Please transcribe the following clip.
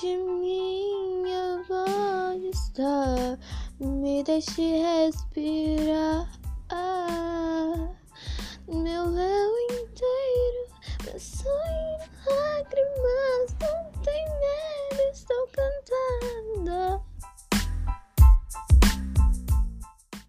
de minha voz está, me deixe respirar. Meu véu inteiro.